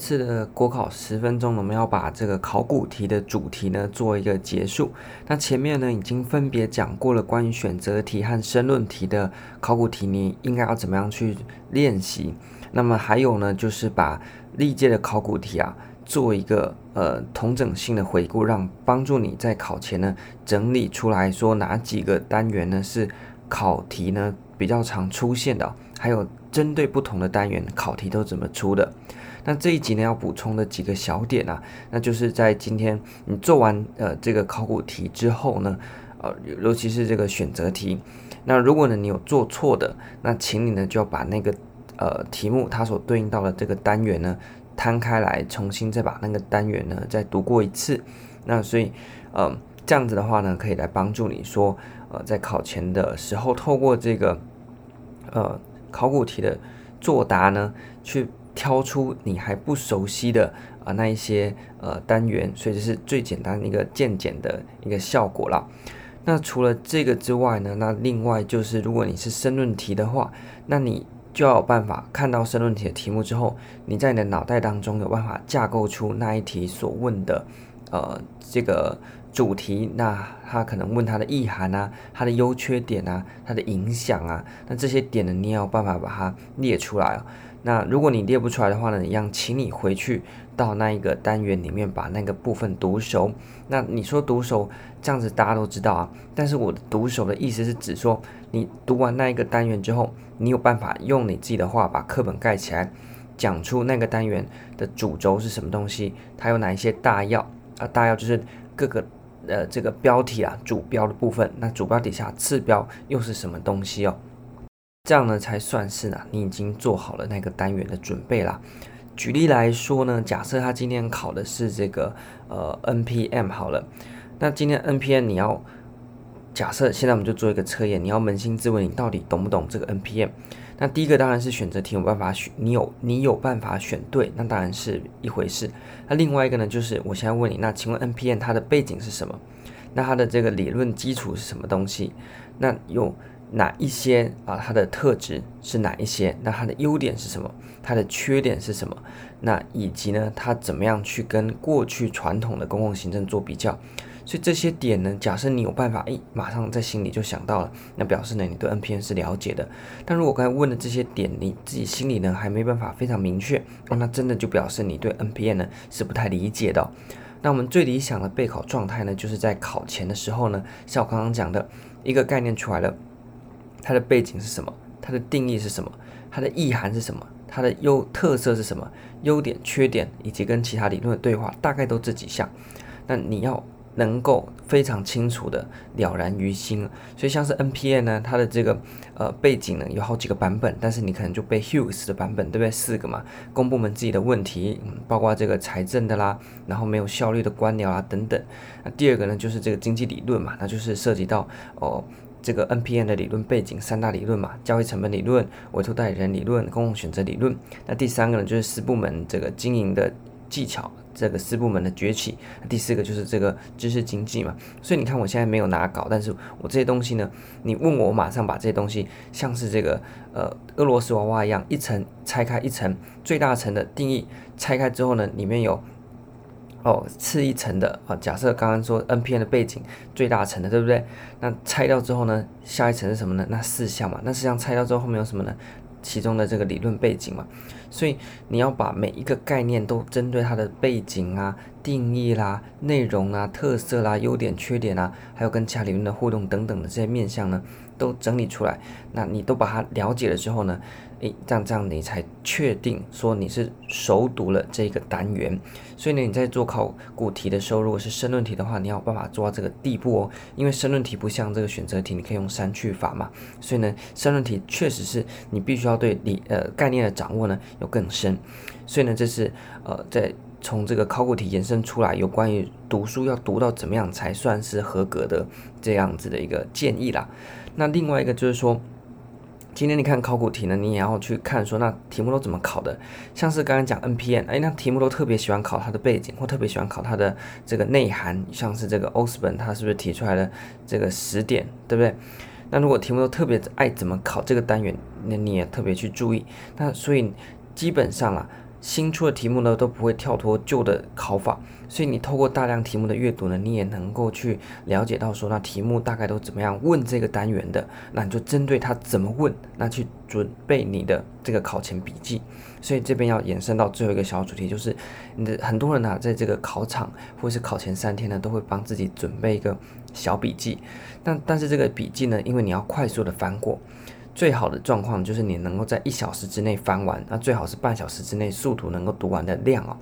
次的国考十分钟，我们要把这个考古题的主题呢做一个结束。那前面呢已经分别讲过了关于选择题和申论题的考古题，你应该要怎么样去练习？那么还有呢，就是把历届的考古题啊做一个呃同整性的回顾，让帮助你在考前呢整理出来说哪几个单元呢是考题呢比较常出现的，还有针对不同的单元考题都怎么出的。那这一集呢，要补充的几个小点啊，那就是在今天你做完呃这个考古题之后呢，呃，尤其是这个选择题，那如果呢你有做错的，那请你呢就要把那个呃题目它所对应到的这个单元呢摊开来，重新再把那个单元呢再读过一次。那所以呃这样子的话呢，可以来帮助你说呃在考前的时候，透过这个呃考古题的作答呢去。挑出你还不熟悉的啊、呃、那一些呃单元，所以这是最简单一个渐减的一个效果了。那除了这个之外呢，那另外就是如果你是申论题的话，那你就要有办法看到申论题的题目之后，你在你的脑袋当中有办法架构出那一题所问的呃这个主题，那他可能问它的意涵啊，它的优缺点啊，它的影响啊，那这些点呢，你要有办法把它列出来啊。那如果你列不出来的话呢，一样，请你回去到那一个单元里面把那个部分读熟。那你说读熟这样子大家都知道啊，但是我的读熟的意思是指说，你读完那一个单元之后，你有办法用你自己的话把课本盖起来，讲出那个单元的主轴是什么东西，它有哪一些大要啊？大要就是各个呃这个标题啊，主标的部分，那主标底下次标又是什么东西哦？这样呢，才算是呢，你已经做好了那个单元的准备啦。举例来说呢，假设他今天考的是这个呃 NPM 好了，那今天 NPM 你要假设现在我们就做一个测验，你要扪心自问，你到底懂不懂这个 NPM？那第一个当然是选择题有办法选，你有你有办法选对，那当然是一回事。那另外一个呢，就是我现在问你，那请问 NPM 它的背景是什么？那它的这个理论基础是什么东西？那有。哪一些啊？它的特质是哪一些？那它的优点是什么？它的缺点是什么？那以及呢，它怎么样去跟过去传统的公共行政做比较？所以这些点呢，假设你有办法，诶，马上在心里就想到了，那表示呢，你对 NPN 是了解的。但如果刚才问的这些点，你自己心里呢还没办法非常明确，哦，那真的就表示你对 NPN 呢是不太理解的。那我们最理想的备考状态呢，就是在考前的时候呢，像我刚刚讲的一个概念出来了。它的背景是什么？它的定义是什么？它的意涵是什么？它的优特色是什么？优点、缺点以及跟其他理论的对话，大概都这几项。那你要能够非常清楚的了然于心。所以像是 NPM 呢，它的这个呃背景呢有好几个版本，但是你可能就背 Hughes 的版本，对不对？四个嘛，公部门自己的问题，嗯，包括这个财政的啦，然后没有效率的官僚啊等等。那第二个呢，就是这个经济理论嘛，那就是涉及到哦。这个 NPM 的理论背景三大理论嘛，交易成本理论、委托代理人理论、公共选择理论。那第三个呢，就是私部门这个经营的技巧，这个四部门的崛起。第四个就是这个知识经济嘛。所以你看，我现在没有拿稿，但是我这些东西呢，你问我，我马上把这些东西，像是这个呃俄罗斯娃娃一样，一层拆开一层，最大层的定义拆开之后呢，里面有。哦，次一层的啊，假设刚刚说 NPM 的背景最大层的，对不对？那拆掉之后呢，下一层是什么呢？那四项嘛，那四项拆掉之后后面有什么呢？其中的这个理论背景嘛，所以你要把每一个概念都针对它的背景啊、定义啦、内容啊、特色啦、优点、缺点啊，还有跟其他理论的互动等等的这些面向呢，都整理出来。那你都把它了解了之后呢，诶，这样这样你才确定说你是熟读了这个单元。所以呢，你在做考古题的时候，如果是申论题的话，你要办法做到这个地步哦。因为申论题不像这个选择题，你可以用删去法嘛。所以呢，申论题确实是你必须要对理呃概念的掌握呢有更深。所以呢，这是呃在从这个考古题延伸出来有关于读书要读到怎么样才算是合格的这样子的一个建议啦。那另外一个就是说。今天你看考古题呢，你也要去看说那题目都怎么考的。像是刚刚讲 NPM，哎，那题目都特别喜欢考它的背景，或特别喜欢考它的这个内涵。像是这个 o s b o r n 它是不是提出来的这个十点，对不对？那如果题目都特别爱怎么考这个单元，那你也特别去注意。那所以基本上啊，新出的题目呢都不会跳脱旧的考法，所以你透过大量题目的阅读呢，你也能够去了解到说，那题目大概都怎么样问这个单元的，那你就针对它怎么问，那去准备你的这个考前笔记。所以这边要延伸到最后一个小主题，就是你的很多人呢、在这个考场或是考前三天呢，都会帮自己准备一个小笔记。但但是这个笔记呢，因为你要快速的翻过。最好的状况就是你能够在一小时之内翻完，那最好是半小时之内速读能够读完的量哦。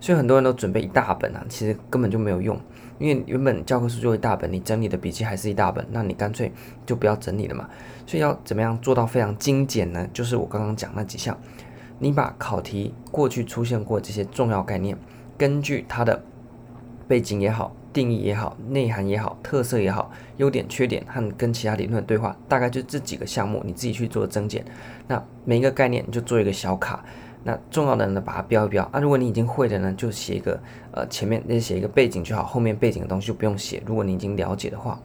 所以很多人都准备一大本啊，其实根本就没有用，因为原本教科书就一大本，你整理的笔记还是一大本，那你干脆就不要整理了嘛。所以要怎么样做到非常精简呢？就是我刚刚讲那几项，你把考题过去出现过这些重要概念，根据它的背景也好。定义也好，内涵也好，特色也好，优点、缺点和跟其他理论对话，大概就这几个项目，你自己去做增减。那每一个概念你就做一个小卡，那重要的呢把它标一标。啊，如果你已经会的呢，就写一个呃前面那写一个背景就好，后面背景的东西就不用写。如果你已经了解的话。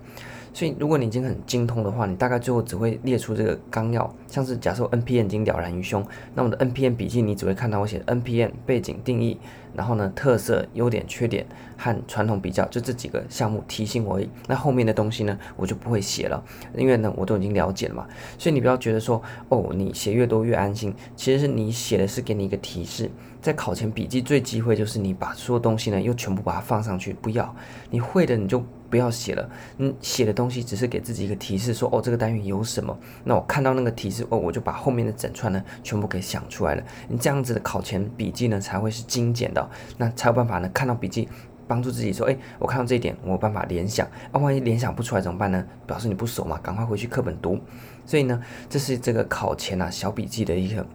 所以，如果你已经很精通的话，你大概最后只会列出这个纲要。像是假设 NPM 已经了然于胸，那我的 NPM 笔记你只会看到我写 NPM 背景定义，然后呢特色、优点、缺点和传统比较，就这几个项目提醒我。那后面的东西呢，我就不会写了，因为呢我都已经了解了嘛。所以你不要觉得说哦，你写越多越安心，其实是你写的是给你一个提示。在考前笔记最忌讳就是你把所有东西呢又全部把它放上去，不要你会的你就不要写了，你写的东西只是给自己一个提示说，哦这个单元有什么，那我看到那个提示哦我就把后面的整串呢全部给想出来了，你这样子的考前笔记呢才会是精简的，那才有办法呢看到笔记帮助自己说，哎我看到这一点我有办法联想，啊万一联想不出来怎么办呢？表示你不熟嘛，赶快回去课本读，所以呢这是这个考前啊小笔记的一个。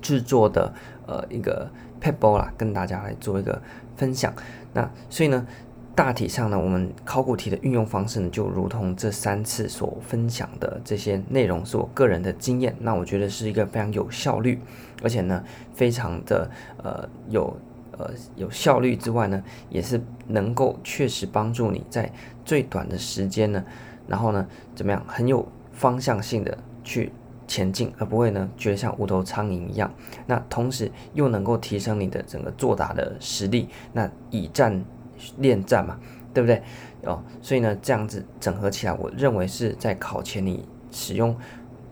制作的呃一个撇步啦，跟大家来做一个分享。那所以呢，大体上呢，我们考古题的运用方式呢，就如同这三次所分享的这些内容，是我个人的经验。那我觉得是一个非常有效率，而且呢，非常的呃有呃有效率之外呢，也是能够确实帮助你在最短的时间呢，然后呢，怎么样很有方向性的去。前进，而不会呢，觉得像无头苍蝇一样。那同时又能够提升你的整个作答的实力。那以战练战嘛，对不对？哦，所以呢，这样子整合起来，我认为是在考前你使用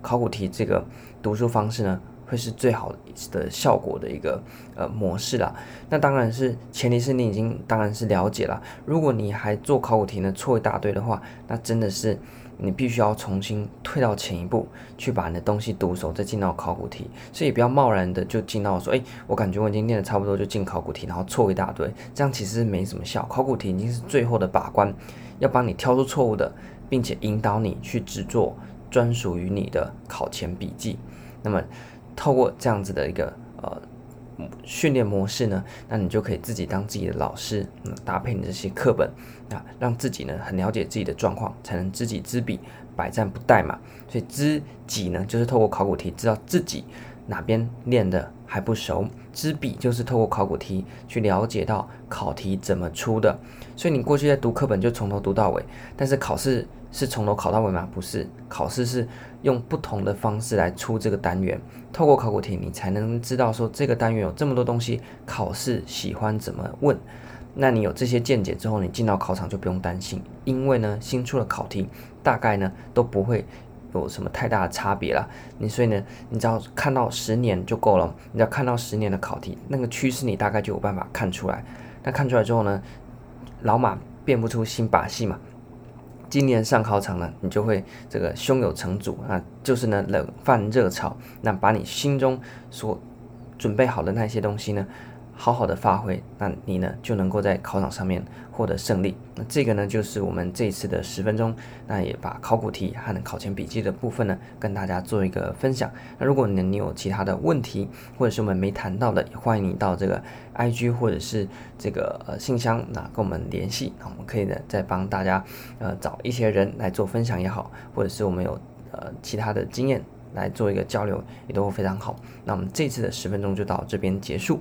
考古题这个读书方式呢，会是最好的效果的一个呃模式啦。那当然是前提是你已经当然是了解了。如果你还做考古题呢，错一大堆的话，那真的是。你必须要重新退到前一步，去把你的东西读熟，再进到考古题。所以不要贸然的就进到说，诶，我感觉我已经念的差不多，就进考古题，然后错一大堆，这样其实没什么效。考古题已经是最后的把关，要帮你挑出错误的，并且引导你去制作专属于你的考前笔记。那么，透过这样子的一个呃。训练模式呢，那你就可以自己当自己的老师，嗯，搭配你这些课本啊，让自己呢很了解自己的状况，才能知己知彼，百战不殆嘛。所以知己呢，就是透过考古题知道自己哪边练的还不熟；知彼就是透过考古题去了解到考题怎么出的。所以你过去在读课本就从头读到尾，但是考试是从头考到尾吗？不是，考试是。用不同的方式来出这个单元，透过考古题，你才能知道说这个单元有这么多东西，考试喜欢怎么问。那你有这些见解之后，你进到考场就不用担心，因为呢，新出的考题大概呢都不会有什么太大的差别啦。你所以呢，你只要看到十年就够了，你只要看到十年的考题，那个趋势你大概就有办法看出来。那看出来之后呢，老马变不出新把戏嘛。今年上考场呢，你就会这个胸有成竹啊，就是呢冷饭热炒，那把你心中所准备好的那些东西呢，好好的发挥，那你呢就能够在考场上面获得胜利。那这个呢就是我们这一次的十分钟，那也把考古题和考前笔记的部分呢跟大家做一个分享。那如果你你有其他的问题，或者是我们没谈到的，也欢迎你到这个 IG 或者是这个呃信箱，那跟我们联系，那我们可以呢再帮大家呃找一些人来做分享也好，或者是我们有呃其他的经验来做一个交流，也都非常好。那我们这次的十分钟就到这边结束。